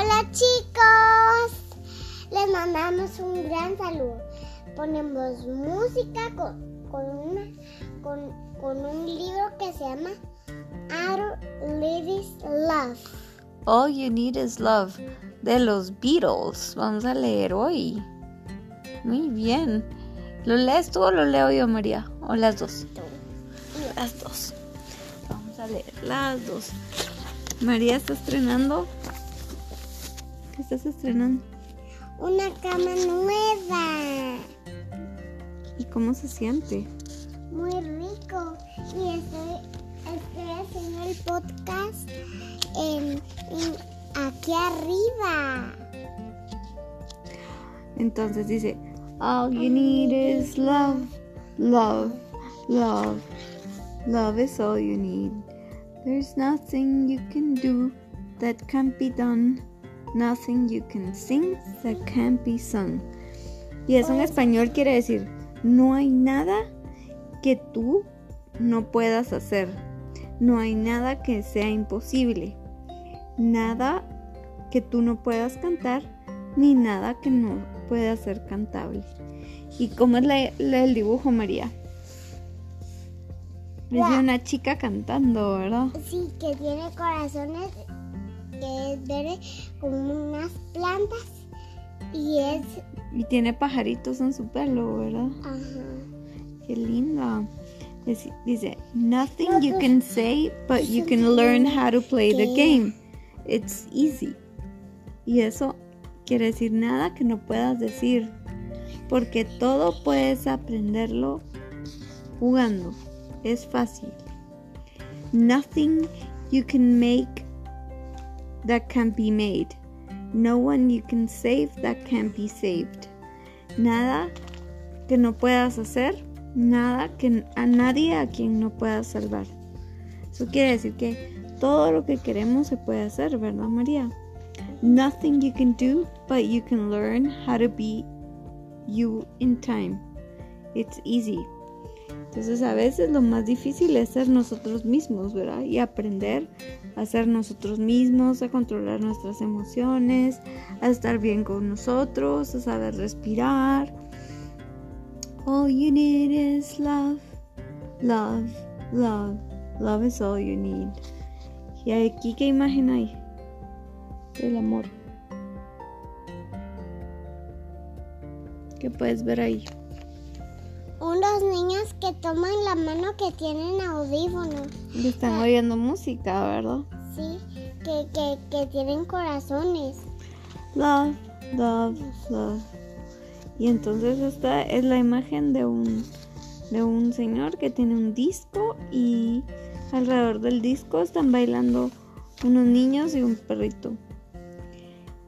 Hola chicos, les mandamos un gran saludo. Ponemos música con, con, una, con, con un libro que se llama Our Ladies Love. All You Need Is Love de los Beatles. Vamos a leer hoy. Muy bien. ¿Lo lees tú o lo leo yo, María? ¿O las dos? Las dos. Vamos a leer las dos. María está estrenando. ¿Qué estás estrenando? Una cama nueva. ¿Y cómo se siente? Muy rico. Y estoy, estoy haciendo el podcast en, en- aquí arriba. Entonces dice, All you need is love, love, love. Love is all you need. There's nothing you can do that can't be done. Nothing you can sing that can't be sung. Y eso en español quiere decir, no hay nada que tú no puedas hacer. No hay nada que sea imposible. Nada que tú no puedas cantar, ni nada que no pueda ser cantable. ¿Y cómo es la, la- el dibujo, María? Es de una chica cantando, ¿verdad? Sí, que tiene corazones, que es verde como unas plantas y es... Y tiene pajaritos en su pelo, ¿verdad? Ajá. Qué linda. Dice, nothing you can say, but you can learn how to play the game. It's easy. Y eso quiere decir nada que no puedas decir, porque todo puedes aprenderlo jugando. Es fácil. Nothing you can make that can be made. No one you can save that can be saved. Nada que no puedas hacer, nada que a nadie a quien no puedas salvar. Eso quiere decir que todo lo que queremos se puede hacer, ¿verdad, María? Nothing you can do, but you can learn how to be you in time. It's easy. Entonces a veces lo más difícil es ser nosotros mismos, ¿verdad? Y aprender a ser nosotros mismos, a controlar nuestras emociones, a estar bien con nosotros, a saber respirar. All you need is love, love, love. Love is all you need. ¿Y aquí qué imagen hay? Del amor. ¿Qué puedes ver ahí? Unos niños que toman la mano que tienen audífonos, Y están oyendo música, ¿verdad? sí, que, que, que tienen corazones. Love, love, love. Y entonces esta es la imagen de un de un señor que tiene un disco y alrededor del disco están bailando unos niños y un perrito.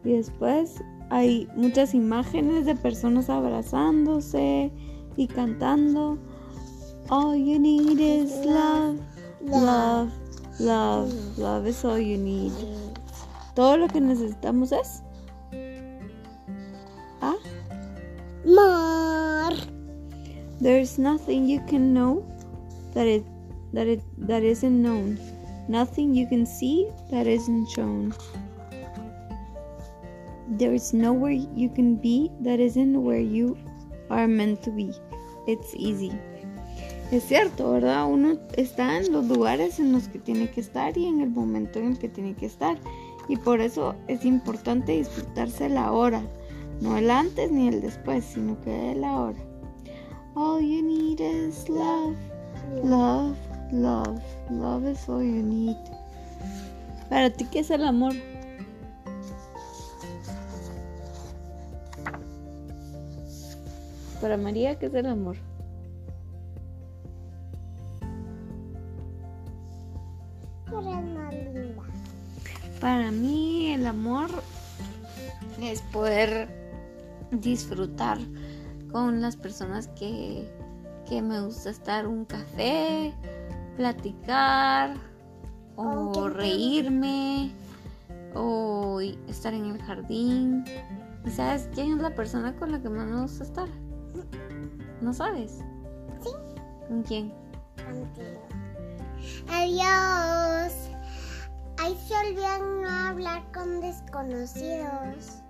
Y después hay muchas imágenes de personas abrazándose y cantando. All you need is love, love, love, love is all you need. Todo lo que necesitamos es Ah, Mar. there's nothing you can know that it that it that isn't known. Nothing you can see that isn't shown. There is nowhere you can be that isn't where you are meant to be. It's easy. Es cierto, ¿verdad? Uno está en los lugares en los que tiene que estar y en el momento en el que tiene que estar. Y por eso es importante disfrutarse la hora. No el antes ni el después, sino que el ahora. All you need is love. Love, love, love is all you need. Para ti, ¿qué es el amor? Para María, ¿qué es el amor? Para mí el amor es poder disfrutar con las personas que, que me gusta estar un café, platicar o reírme o estar en el jardín. ¿Y sabes quién es la persona con la que más me gusta estar? ¿No sabes? Sí. ¿Con quién? Contigo. Adiós. Ahí se olvidan no hablar con desconocidos.